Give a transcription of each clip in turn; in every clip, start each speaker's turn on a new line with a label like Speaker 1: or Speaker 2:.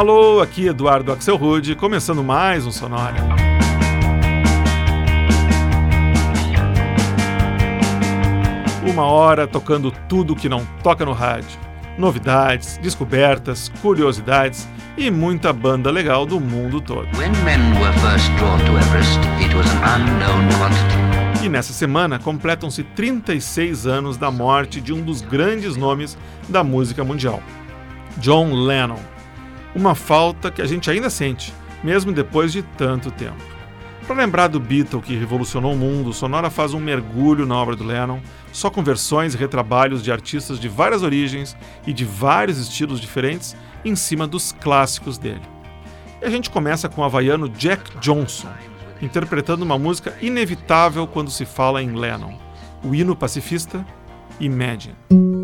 Speaker 1: Alô, aqui Eduardo Axel Rude, começando mais um Sonora. Uma hora tocando tudo que não toca no rádio. Novidades, descobertas, curiosidades e muita banda legal do mundo todo. E nessa semana completam-se 36 anos da morte de um dos grandes nomes da música mundial, John Lennon. Uma falta que a gente ainda sente, mesmo depois de tanto tempo. Para lembrar do Beatle que revolucionou o mundo, Sonora faz um mergulho na obra do Lennon, só com versões e retrabalhos de artistas de várias origens e de vários estilos diferentes em cima dos clássicos dele. E a gente começa com o havaiano Jack Johnson, interpretando uma música inevitável quando se fala em Lennon, o hino pacifista Imagine.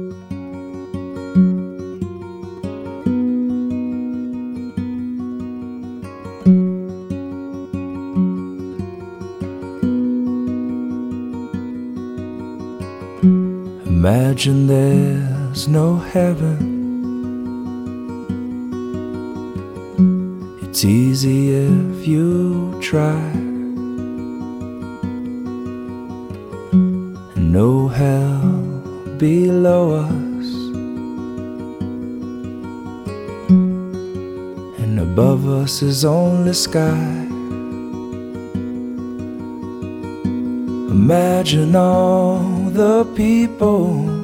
Speaker 2: Imagine there's no heaven. It's easy if you try. And no hell below us. And above us is only sky. Imagine all the people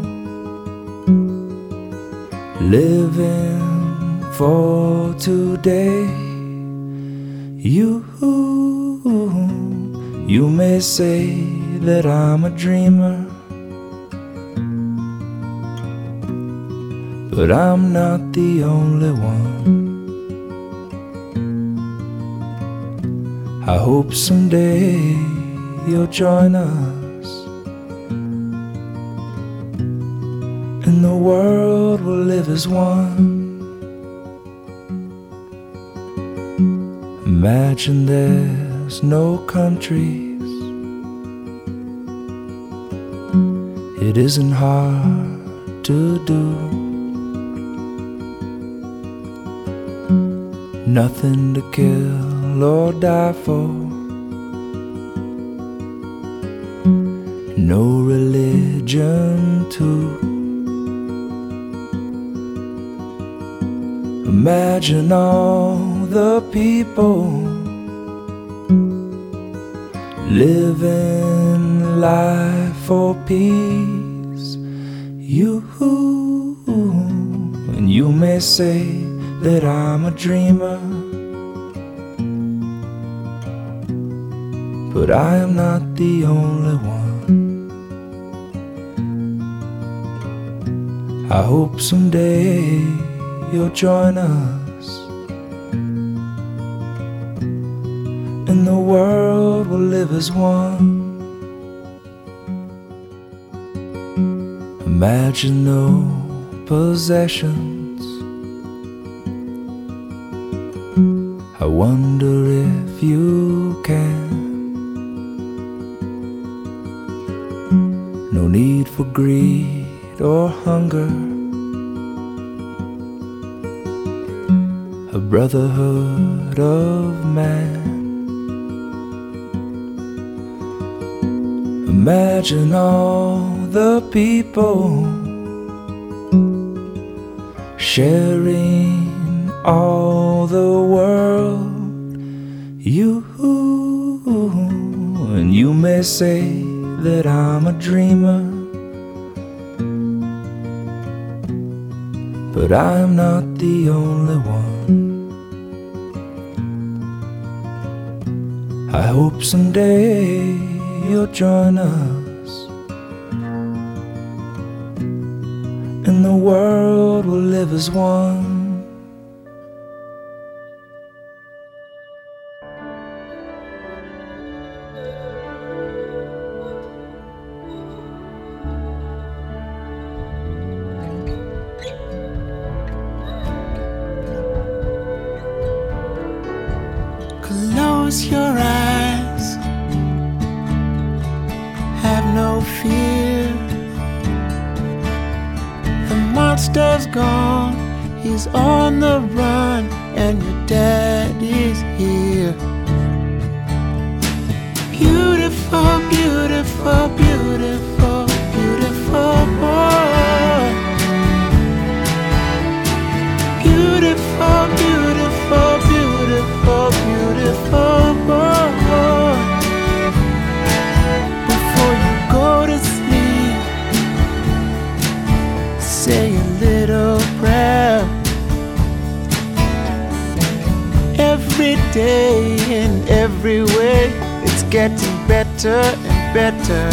Speaker 2: living for today. You, you may say that I'm a dreamer, but I'm not the only one. I hope someday you'll join us, and the world will live as one. Imagine there's no countries. It isn't hard to do. Nothing to kill or die for. No religion too. Imagine all the people living life for peace. You and you may say that I'm a dreamer, but I am not the only one. I hope someday you'll join us, and the world will live as one. Imagine no possessions. I wonder if you can. No need for greed or hunger. Brotherhood of man. Imagine all the people sharing all the world. You and you may say that I'm a dreamer. But I'm not the only one. I hope someday you'll join us, and the world will live as one.
Speaker 3: Day in every way, it's getting better and better.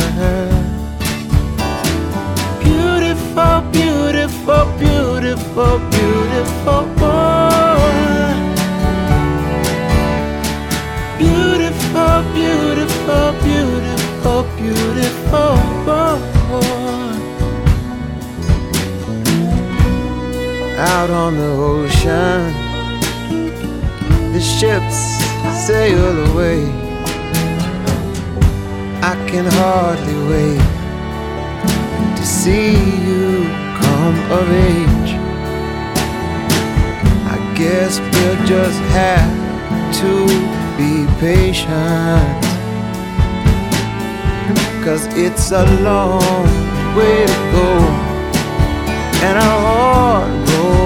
Speaker 3: Beautiful, beautiful, beautiful, beautiful boy. Beautiful, beautiful, beautiful, beautiful boy. Out on the ocean, the ships sail away. I can hardly wait to see you come of age. I guess we'll just have to be patient. Cause it's a long way to go and a hard road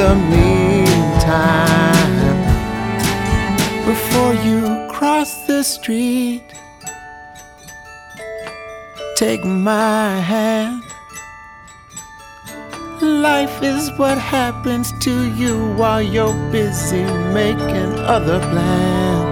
Speaker 3: the meantime, before you cross the street, take my hand. Life is what happens to you while you're busy making other plans.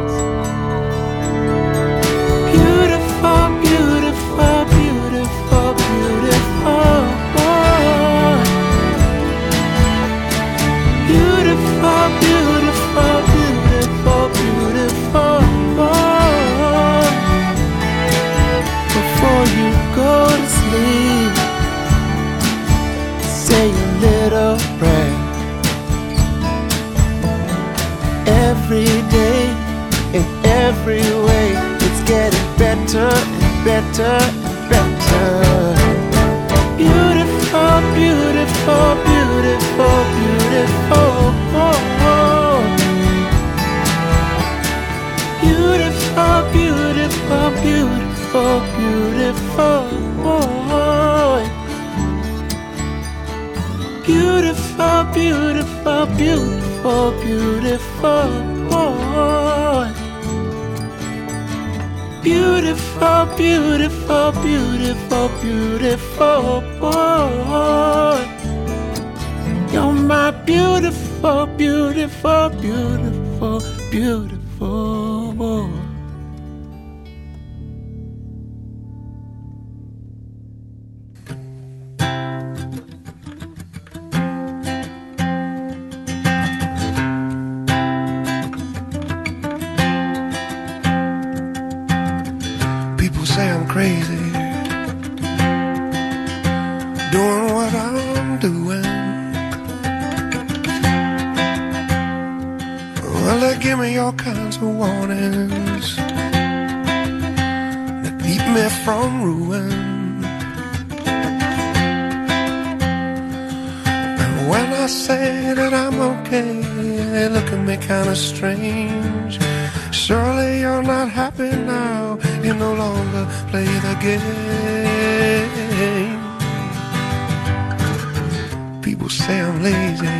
Speaker 4: People say I'm lazy,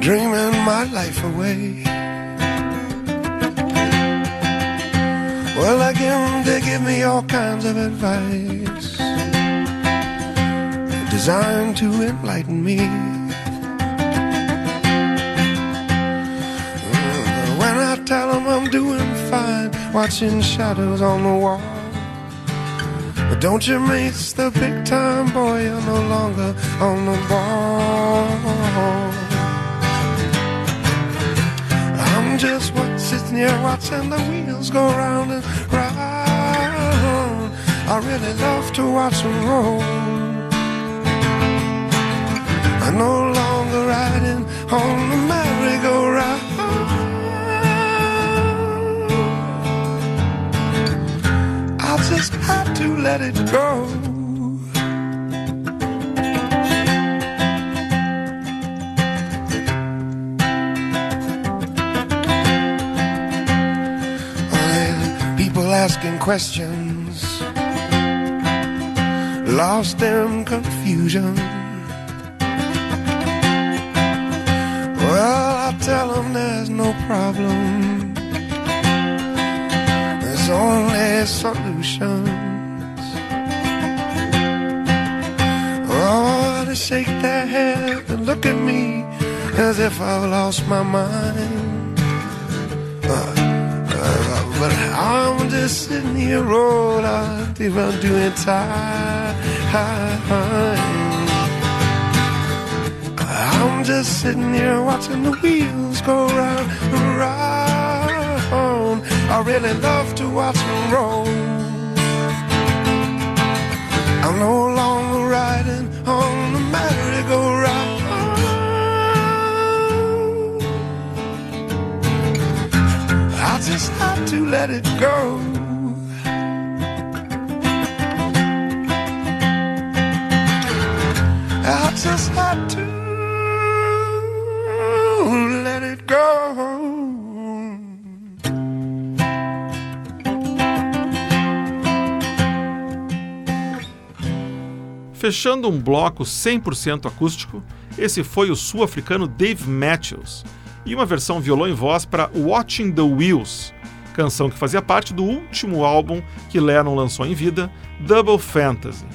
Speaker 4: dreaming my life away. Well, again, they give me all kinds of advice designed to enlighten me. Doing fine, watching shadows on the wall. But don't you miss the big time, boy, you're no longer on the ball. I'm just what sitting here watching the wheels go round and round. I really love to watch them roll. I'm no longer riding on the merry-go-round. Let it go. People asking questions, lost in confusion. Well, I tell them there's no problem. There's only solutions. Oh, they shake their head and look at me as if I've lost my mind. Uh, uh, but I'm just sitting here rolled out, even doing time. I'm just sitting here watching the wheels go round and round. I really love to watch them roll. I'm no longer riding on the merry-go-round. I just had to let it go.
Speaker 1: Fechando um bloco 100% acústico, esse foi o sul-africano Dave Matthews e uma versão violão e voz para Watching the Wheels, canção que fazia parte do último álbum que Lennon lançou em vida, Double Fantasy,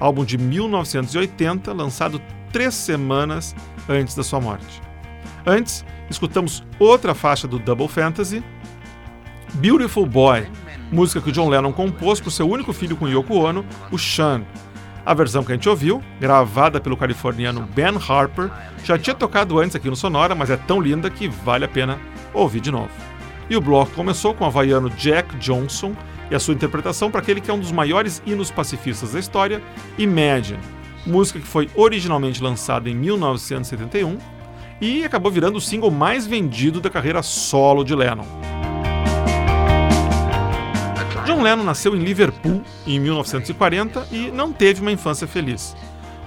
Speaker 1: álbum de 1980, lançado três semanas antes da sua morte. Antes, escutamos outra faixa do Double Fantasy, Beautiful Boy, música que John Lennon compôs para seu único filho com Yoko Ono, o Sean. A versão que a gente ouviu, gravada pelo californiano Ben Harper, já tinha tocado antes aqui no Sonora, mas é tão linda que vale a pena ouvir de novo. E o bloco começou com o havaiano Jack Johnson e a sua interpretação para aquele que é um dos maiores hinos pacifistas da história, Imagine, música que foi originalmente lançada em 1971 e acabou virando o single mais vendido da carreira solo de Lennon. John Lennon nasceu em Liverpool em 1940 e não teve uma infância feliz.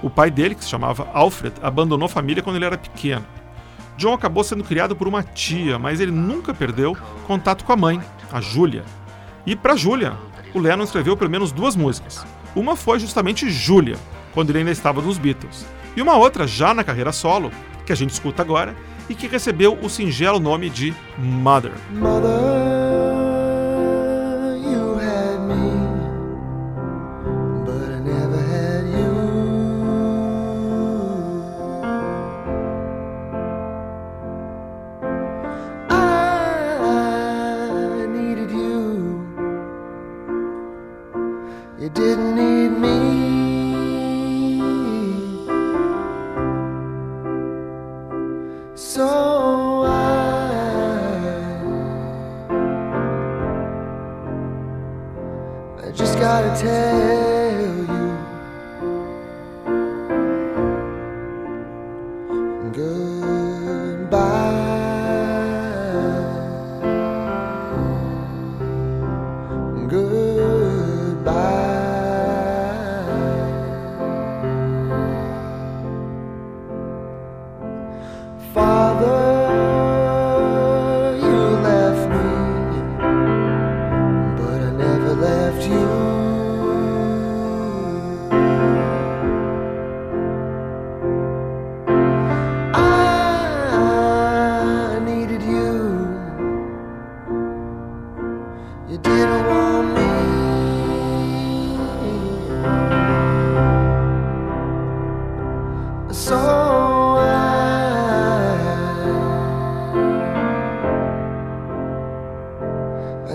Speaker 1: O pai dele, que se chamava Alfred, abandonou a família quando ele era pequeno. John acabou sendo criado por uma tia, mas ele nunca perdeu contato com a mãe, a Julia. E para Julia, o Lennon escreveu pelo menos duas músicas. Uma foi justamente Julia, quando ele ainda estava nos Beatles, e uma outra já na carreira solo, que a gente escuta agora, e que recebeu o singelo nome de Mother.
Speaker 3: Mother,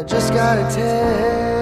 Speaker 3: just gotta tell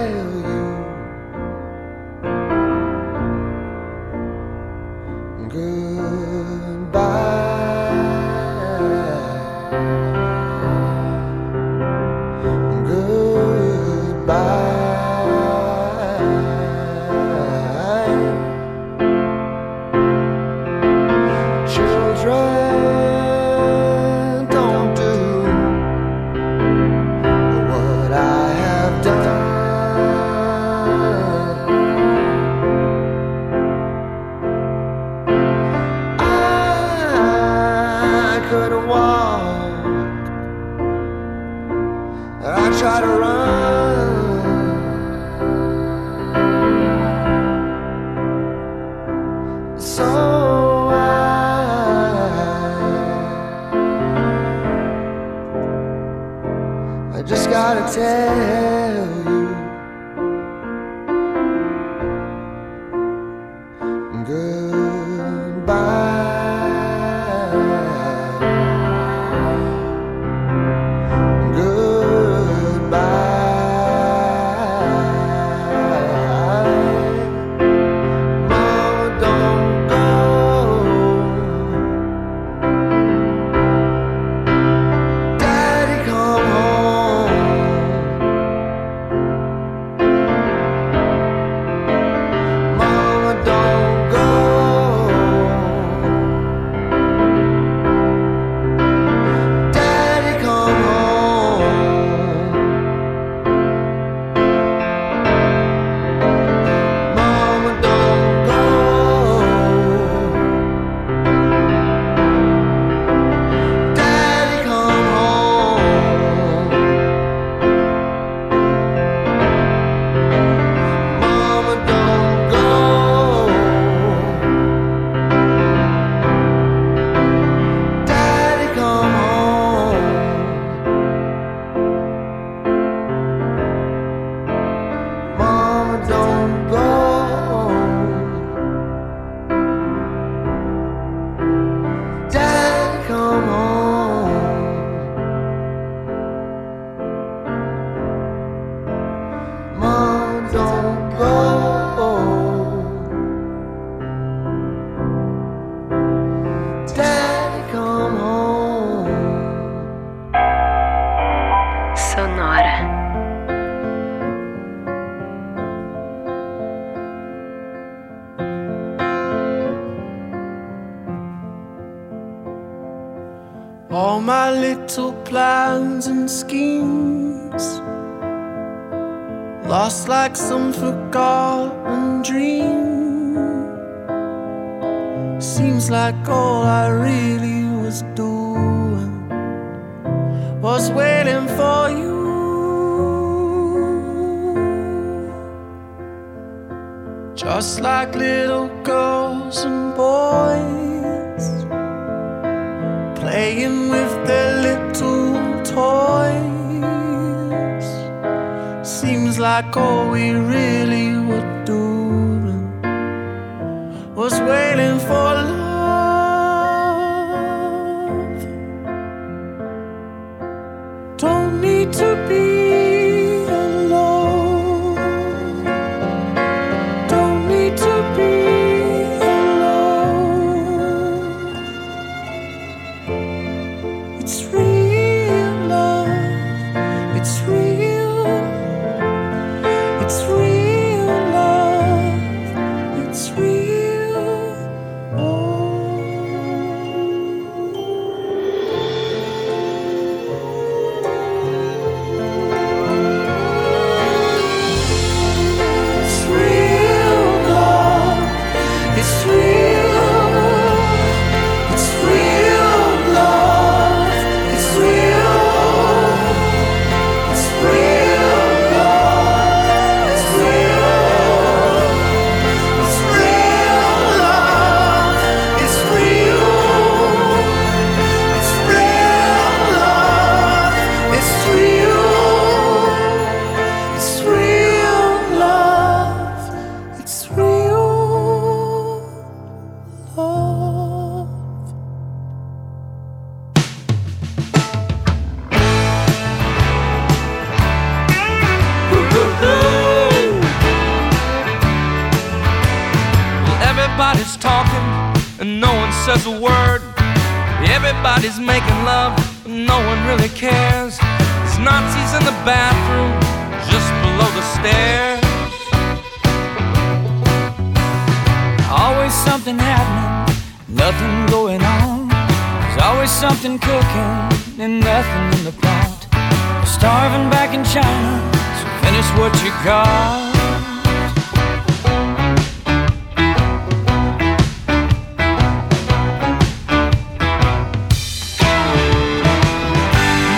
Speaker 5: starving back in China, so finish what you got.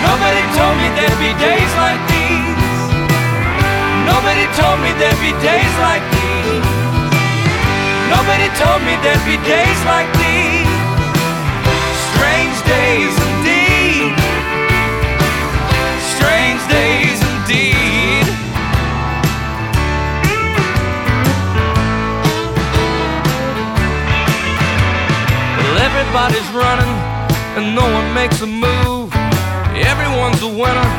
Speaker 6: Nobody told me there'd be days like these. Nobody told me there'd be days like these. Nobody told me there'd be days like these. Everybody's running and no one makes a move. Everyone's a winner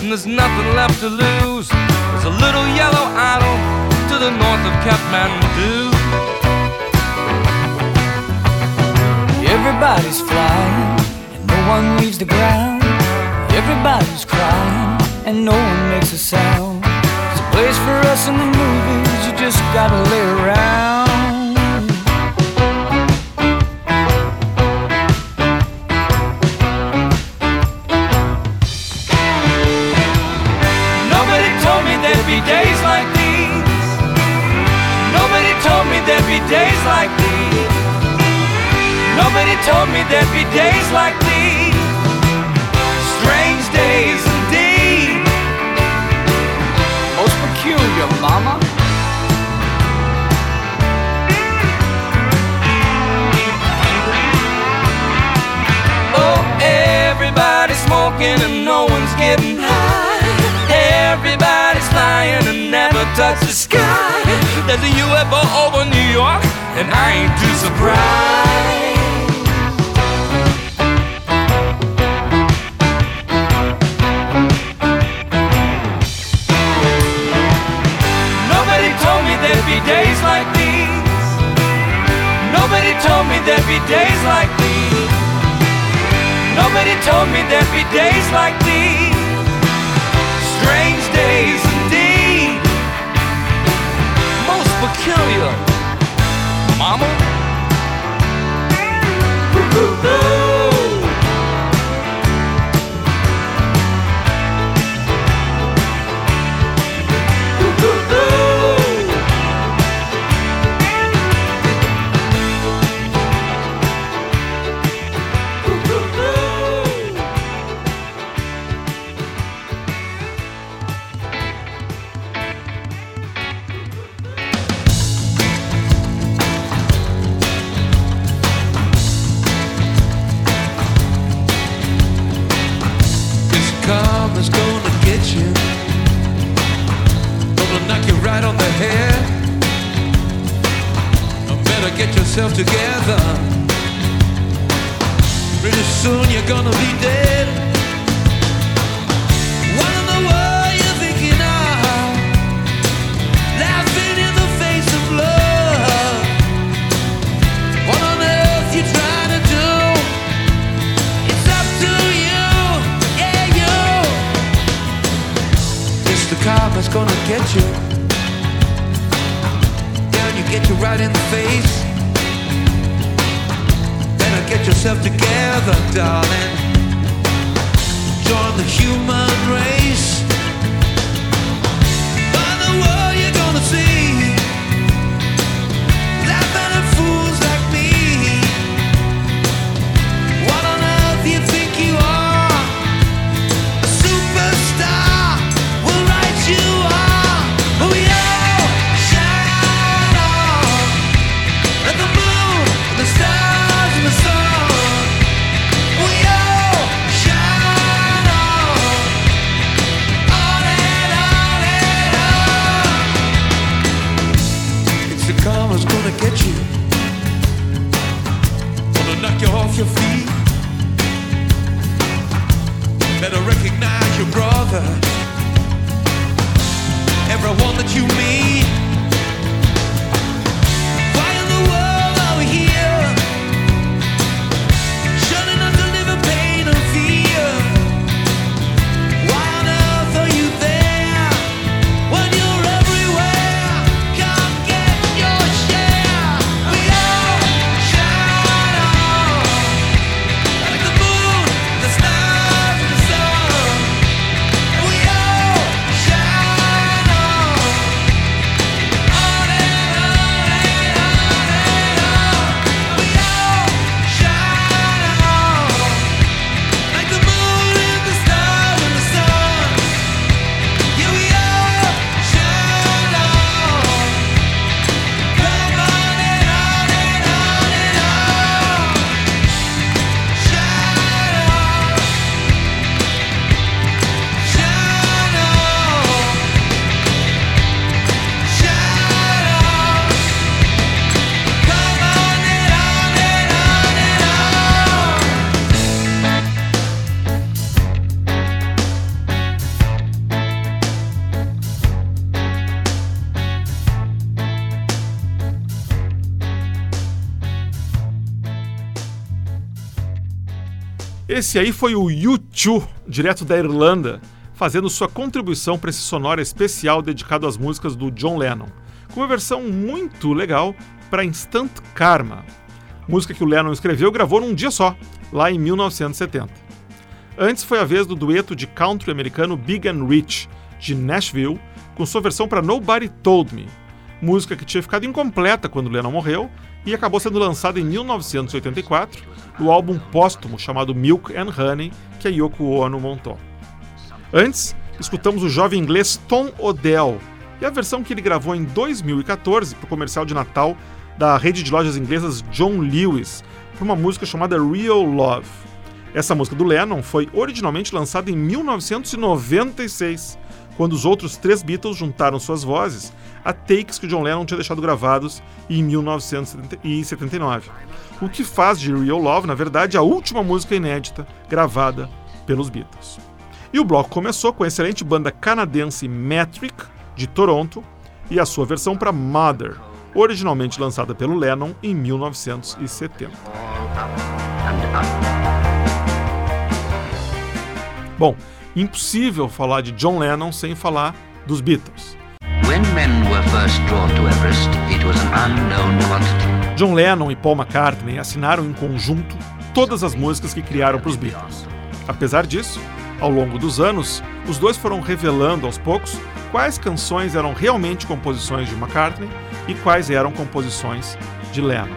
Speaker 6: and there's nothing left to lose. There's a little yellow idol to the north of Kathmandu.
Speaker 5: Everybody's flying and no one leaves the ground. Everybody's crying and no one makes a sound. There's a place for us in the movies, you just gotta lay around.
Speaker 6: There'd be days like these. Strange days indeed.
Speaker 5: Most peculiar, mama.
Speaker 6: Oh, everybody's smoking and no one's getting high. Everybody's flying and never touch the sky. There's a UFO over New York, and I ain't too surprised. Told me there'd be days like these. Nobody told me there'd be days like these. Strange days indeed. Most peculiar. Mama?
Speaker 7: Yourself together, darling. Join the human race.
Speaker 1: Esse aí foi o U2, direto da Irlanda, fazendo sua contribuição para esse sonoro especial dedicado às músicas do John Lennon, com uma versão muito legal para Instant Karma, música que o Lennon escreveu e gravou num dia só, lá em 1970. Antes foi a vez do dueto de country americano Big and Rich, de Nashville, com sua versão para Nobody Told Me, música que tinha ficado incompleta quando Lennon morreu e acabou sendo lançada em 1984 no álbum póstumo chamado Milk and Honey, que a Yoko Ono montou. Antes, escutamos o jovem inglês Tom Odell e a versão que ele gravou em 2014 para o comercial de Natal da rede de lojas inglesas John Lewis, para uma música chamada Real Love. Essa música do Lennon foi originalmente lançada em 1996, quando os outros três Beatles juntaram suas vozes a takes que John Lennon tinha deixado gravados em 1979. O que faz de Real Love, na verdade, a última música inédita gravada pelos Beatles. E o bloco começou com a excelente banda canadense Metric, de Toronto, e a sua versão para Mother, originalmente lançada pelo Lennon em 1970. Bom, impossível falar de John Lennon sem falar dos Beatles.
Speaker 8: When men were first drawn to Everest, it was an unknown quantity.
Speaker 1: John Lennon e Paul McCartney assinaram em conjunto todas as músicas que criaram para os Beatles. Apesar disso, ao longo dos anos, os dois foram revelando aos poucos quais canções eram realmente composições de McCartney e quais eram composições de Lennon.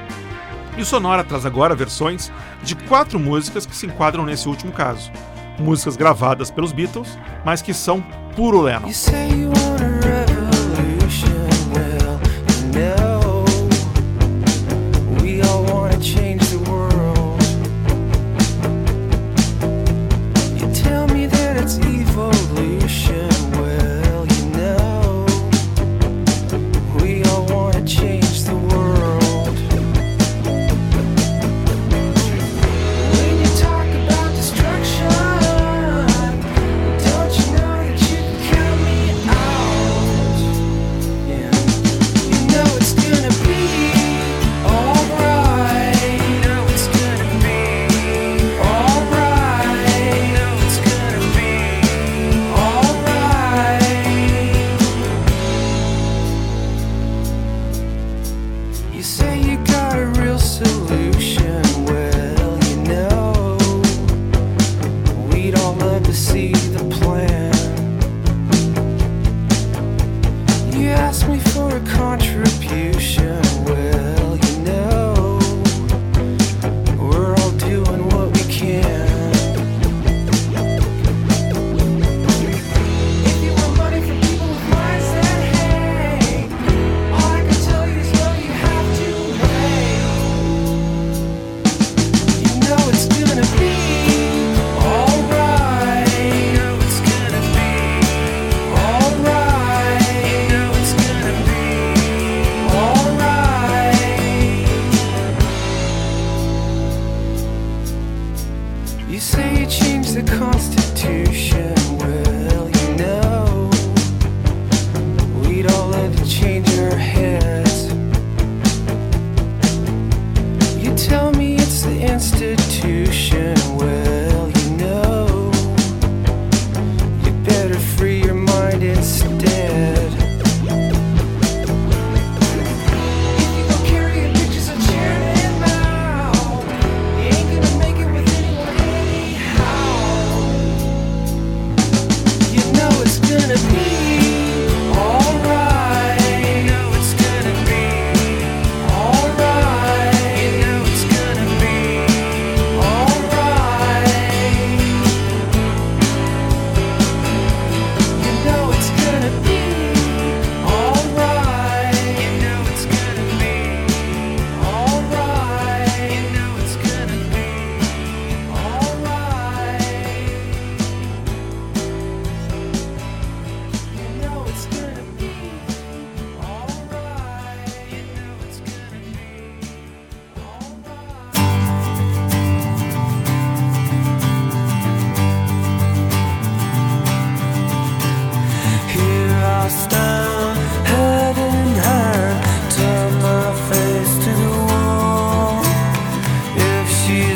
Speaker 1: E o Sonora traz agora versões de quatro músicas que se enquadram nesse último caso. Músicas gravadas pelos Beatles, mas que são puro Lennon.
Speaker 9: You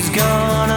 Speaker 9: is
Speaker 10: gone.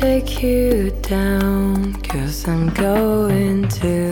Speaker 10: take you down, cause I'm going to.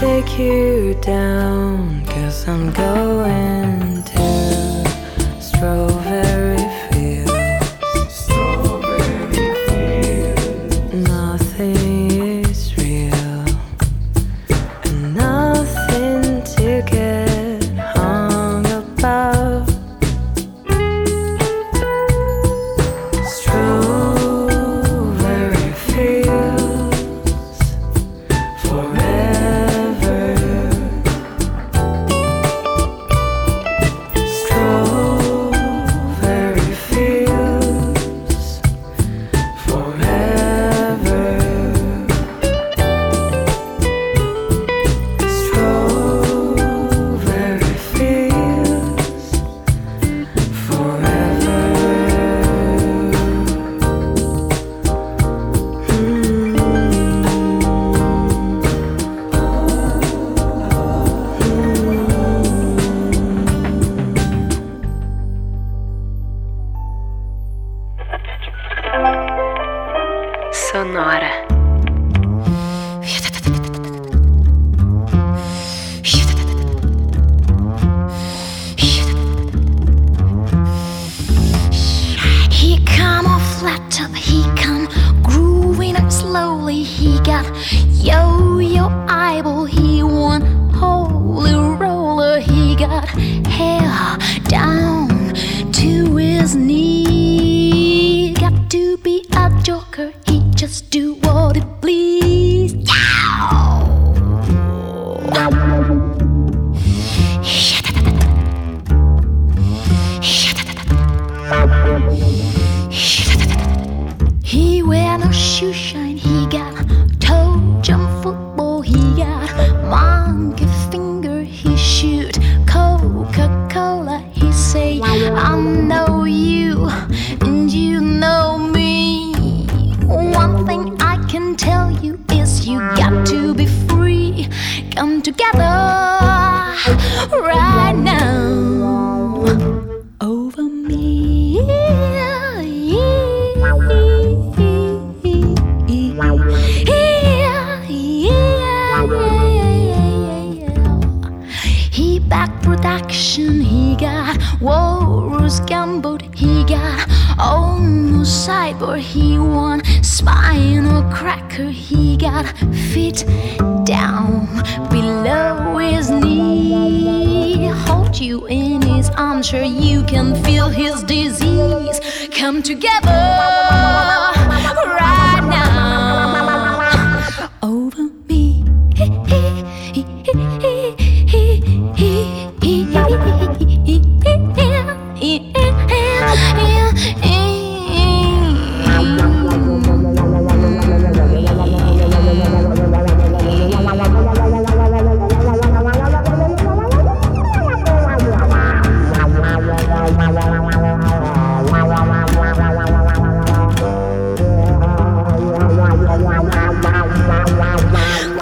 Speaker 10: take you down, cause I'm going.
Speaker 11: a joker, he just do what he please. Feet down. Below his knee. Hold you in his arms, sure you can feel his disease. Come together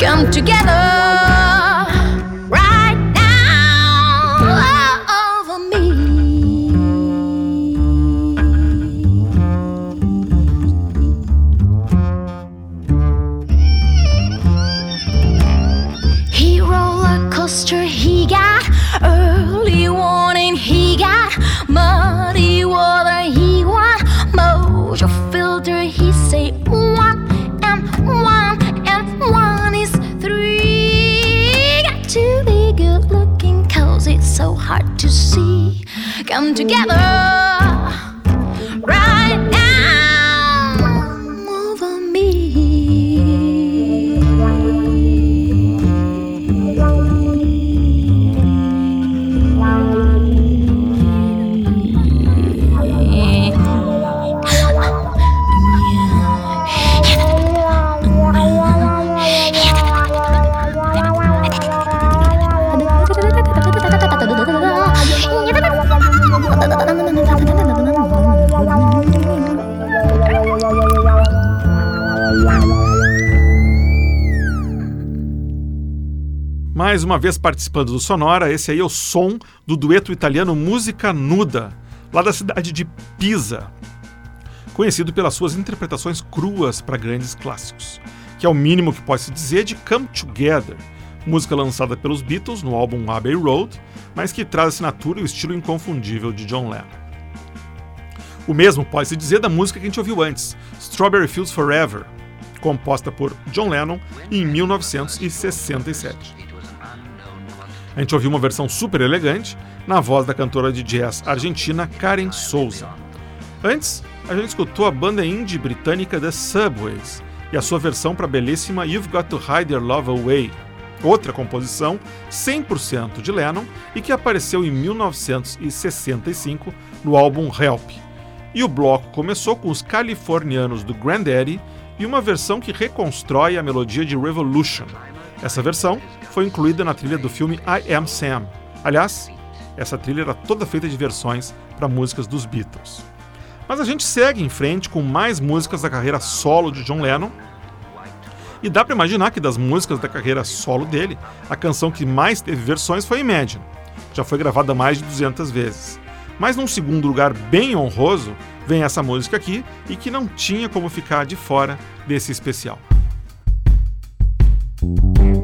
Speaker 11: Come together
Speaker 1: uma vez participando do Sonora, esse aí é o som do dueto italiano Música Nuda, lá da cidade de Pisa, conhecido pelas suas interpretações cruas para grandes clássicos, que é o mínimo que pode se dizer de Come Together, música lançada pelos Beatles no álbum Abbey Road, mas que traz a assinatura e o estilo inconfundível de John Lennon. O mesmo pode se dizer da música que a gente ouviu antes, Strawberry Fields Forever, composta por John Lennon em 1967. A gente ouviu uma versão super elegante na voz da cantora de jazz argentina Karen Souza. Antes, a gente escutou a banda indie britânica The Subways e a sua versão para a belíssima You've Got to Hide Your Love Away, outra composição 100% de Lennon e que apareceu em 1965 no álbum Help. E o bloco começou com os californianos do Granddaddy e uma versão que reconstrói a melodia de Revolution. Essa versão foi incluída na trilha do filme I Am Sam. Aliás, essa trilha era toda feita de versões para músicas dos Beatles. Mas a gente segue em frente com mais músicas da carreira solo de John Lennon. E dá para imaginar que das músicas da carreira solo dele, a canção que mais teve versões foi Imagine. Já foi gravada mais de 200 vezes. Mas num segundo lugar bem honroso, vem essa música aqui e que não tinha como ficar de fora desse especial.
Speaker 9: I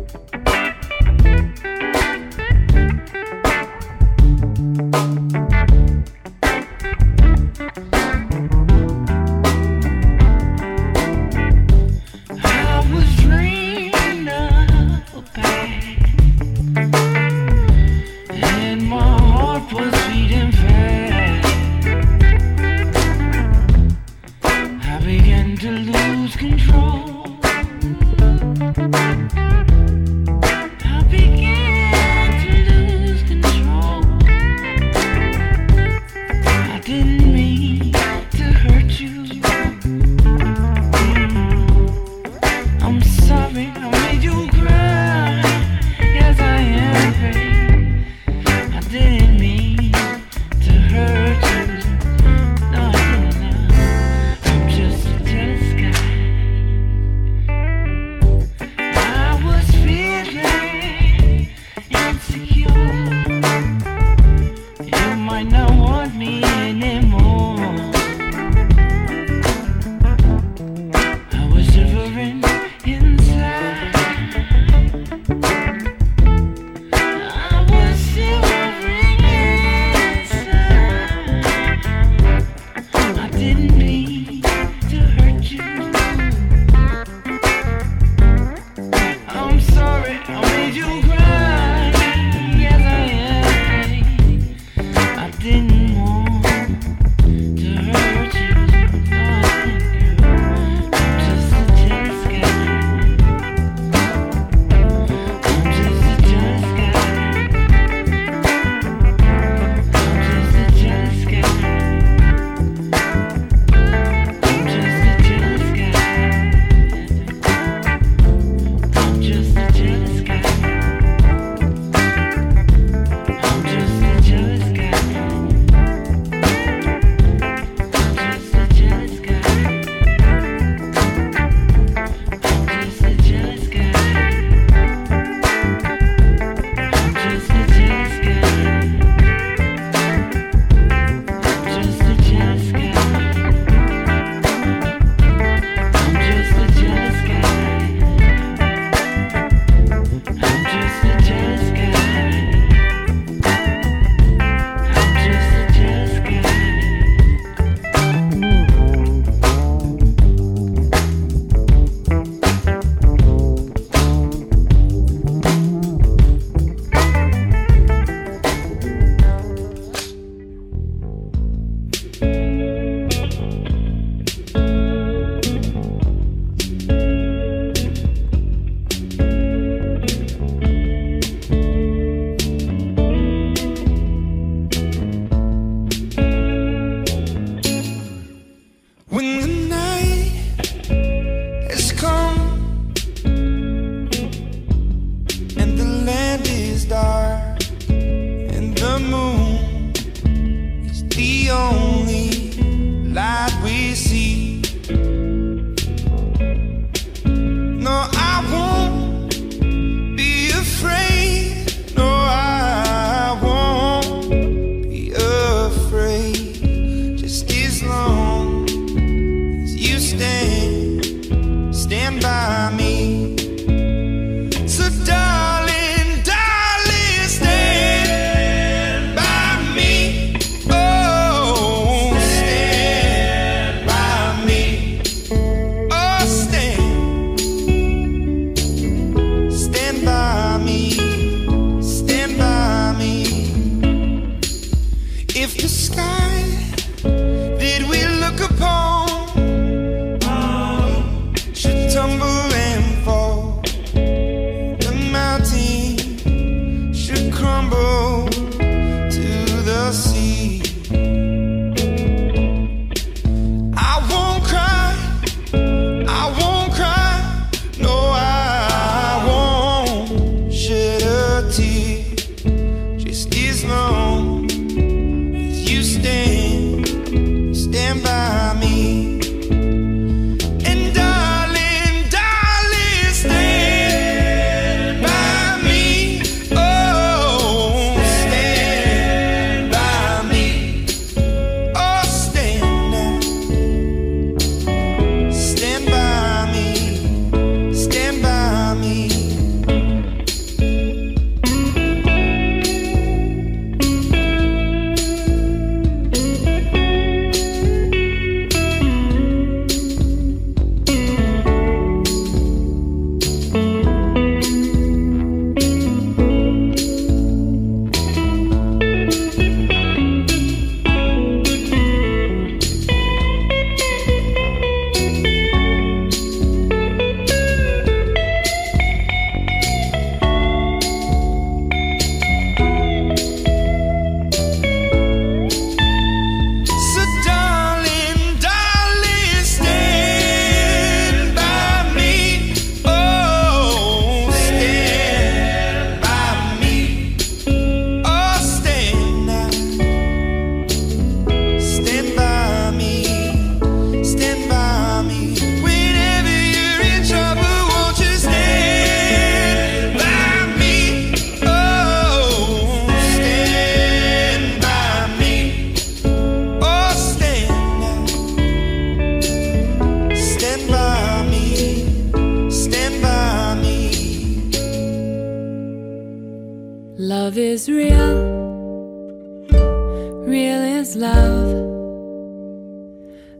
Speaker 10: is love?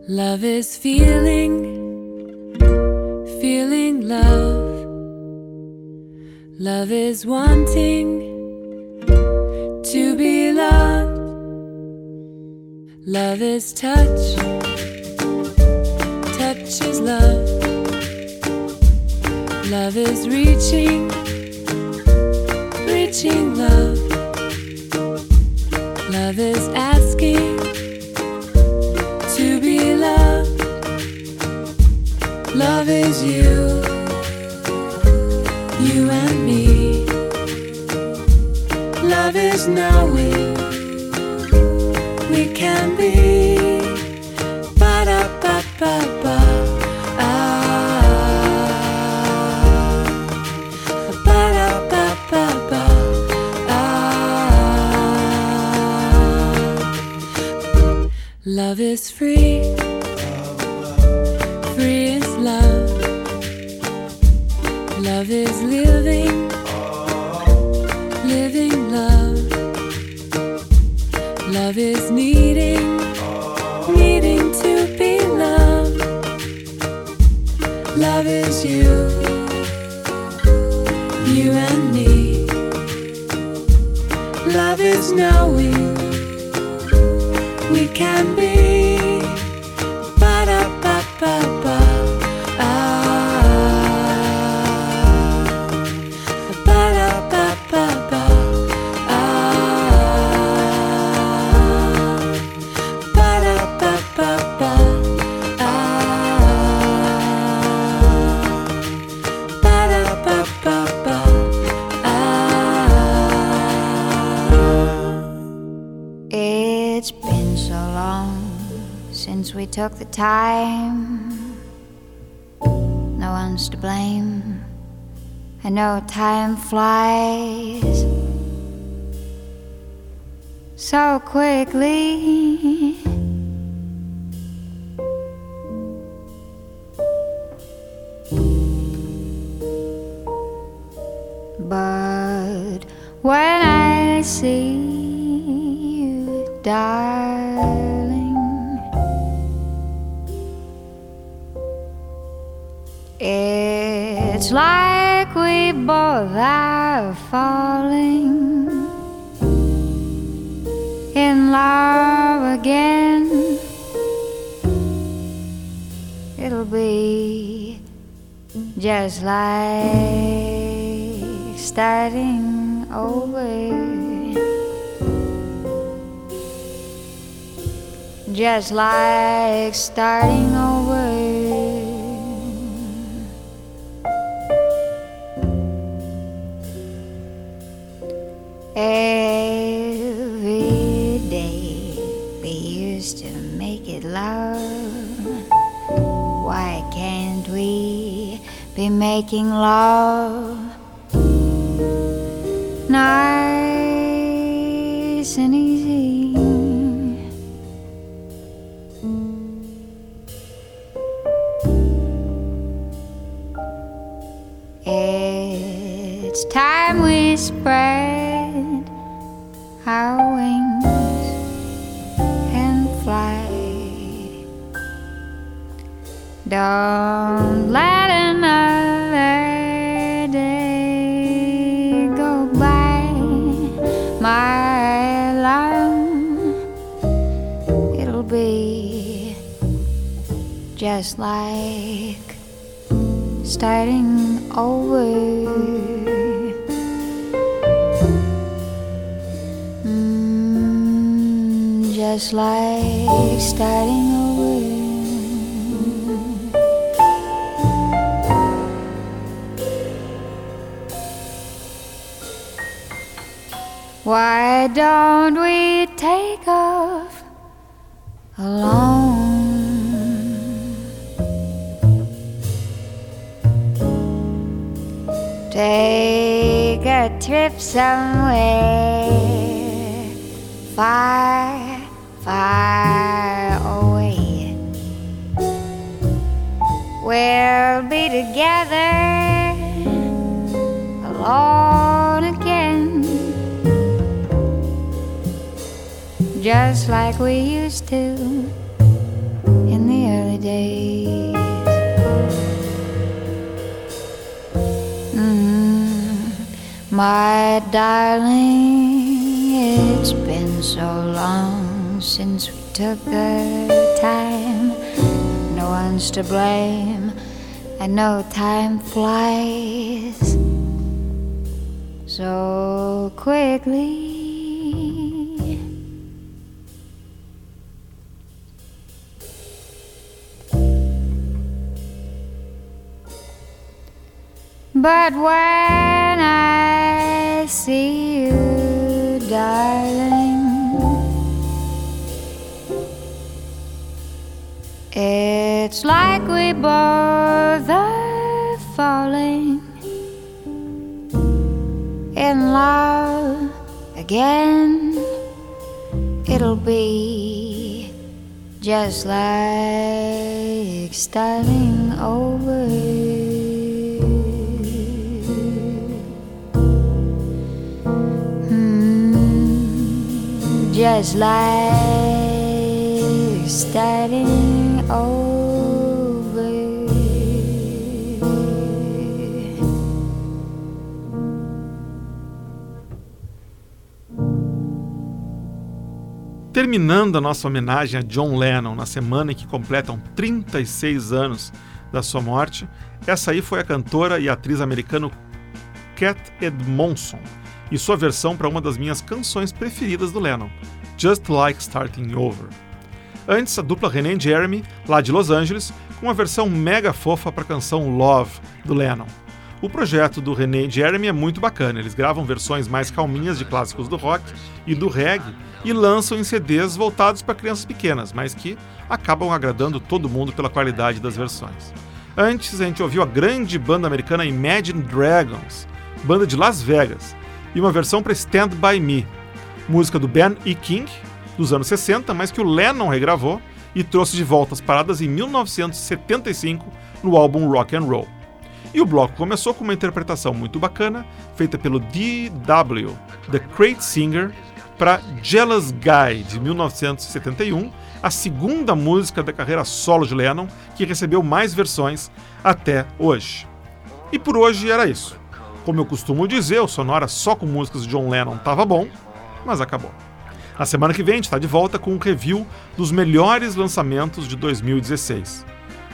Speaker 10: Love is feeling, feeling love. Love is wanting to be loved. Love is touch, touch is love. Love is reaching, reaching love. Love is. love is you, you and me. Love is knowing we can be. Ba da ba ba ba. Love is free. Love is living, living love. Love is needing. we
Speaker 12: took the time. No one's to blame. I know time flies so quickly. Falling in love again. It'll be just like starting over. Just like starting making love nice and easy? It's time we spread our wings and fly. Don't just like starting over. Mm, just like starting over. Why don't we take off alone? Take a trip somewhere far, far away. We'll be together alone again, just like we used to in the early days. My darling, it's been so long since we took the time. No one's to blame. I know time flies so quickly. But when I see you, darling, it's like we both are falling in love again. It'll be just like starting over. Just like starting over.
Speaker 1: Terminando a nossa homenagem a John Lennon na semana em que completam 36 anos da sua morte, essa aí foi a cantora e atriz americana Cat Edmondson e sua versão para uma das minhas canções preferidas do Lennon, Just Like Starting Over. Antes, a dupla René e Jeremy, lá de Los Angeles, com uma versão mega fofa para a canção Love, do Lennon. O projeto do René e Jeremy é muito bacana, eles gravam versões mais calminhas de clássicos do rock e do reggae e lançam em CDs voltados para crianças pequenas, mas que acabam agradando todo mundo pela qualidade das versões. Antes, a gente ouviu a grande banda americana Imagine Dragons, banda de Las Vegas, e uma versão para Stand By Me, música do Ben E. King, dos anos 60, mas que o Lennon regravou e trouxe de volta às paradas em 1975 no álbum Rock and Roll. E o bloco começou com uma interpretação muito bacana, feita pelo D.W., The Great Singer, para Jealous Guy, de 1971, a segunda música da carreira solo de Lennon, que recebeu mais versões até hoje. E por hoje era isso. Como eu costumo dizer, o Sonora só com músicas de John Lennon tava bom, mas acabou. Na semana que vem a gente está de volta com um review dos melhores lançamentos de 2016.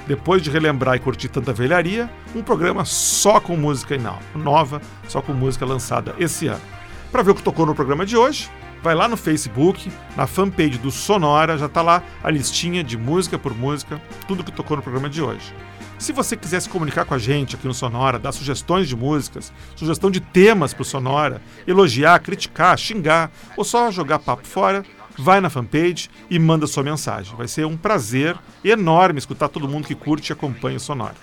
Speaker 1: Depois de relembrar e curtir tanta velharia, um programa só com música nova, só com música lançada esse ano. Para ver o que tocou no programa de hoje, vai lá no Facebook, na fanpage do Sonora, já está lá a listinha de música por música, tudo que tocou no programa de hoje. Se você quiser se comunicar com a gente aqui no Sonora, dar sugestões de músicas, sugestão de temas para o Sonora, elogiar, criticar, xingar ou só jogar papo fora, vai na fanpage e manda sua mensagem. Vai ser um prazer enorme escutar todo mundo que curte e acompanha o Sonora.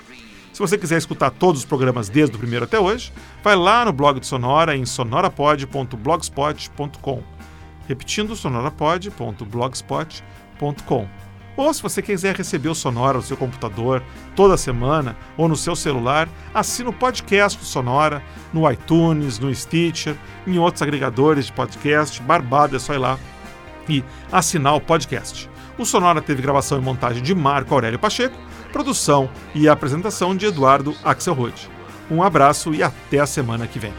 Speaker 1: Se você quiser escutar todos os programas desde o primeiro até hoje, vai lá no blog do Sonora em sonorapod.blogspot.com. Repetindo, sonorapod.blogspot.com. Ou se você quiser receber o Sonora no seu computador toda semana ou no seu celular, assina o podcast do Sonora no iTunes, no Stitcher, em outros agregadores de podcast. Barbado, é só ir lá e assinar o podcast. O Sonora teve gravação e montagem de Marco Aurélio Pacheco, produção e apresentação de Eduardo Axelrod. Um abraço e até a semana que vem.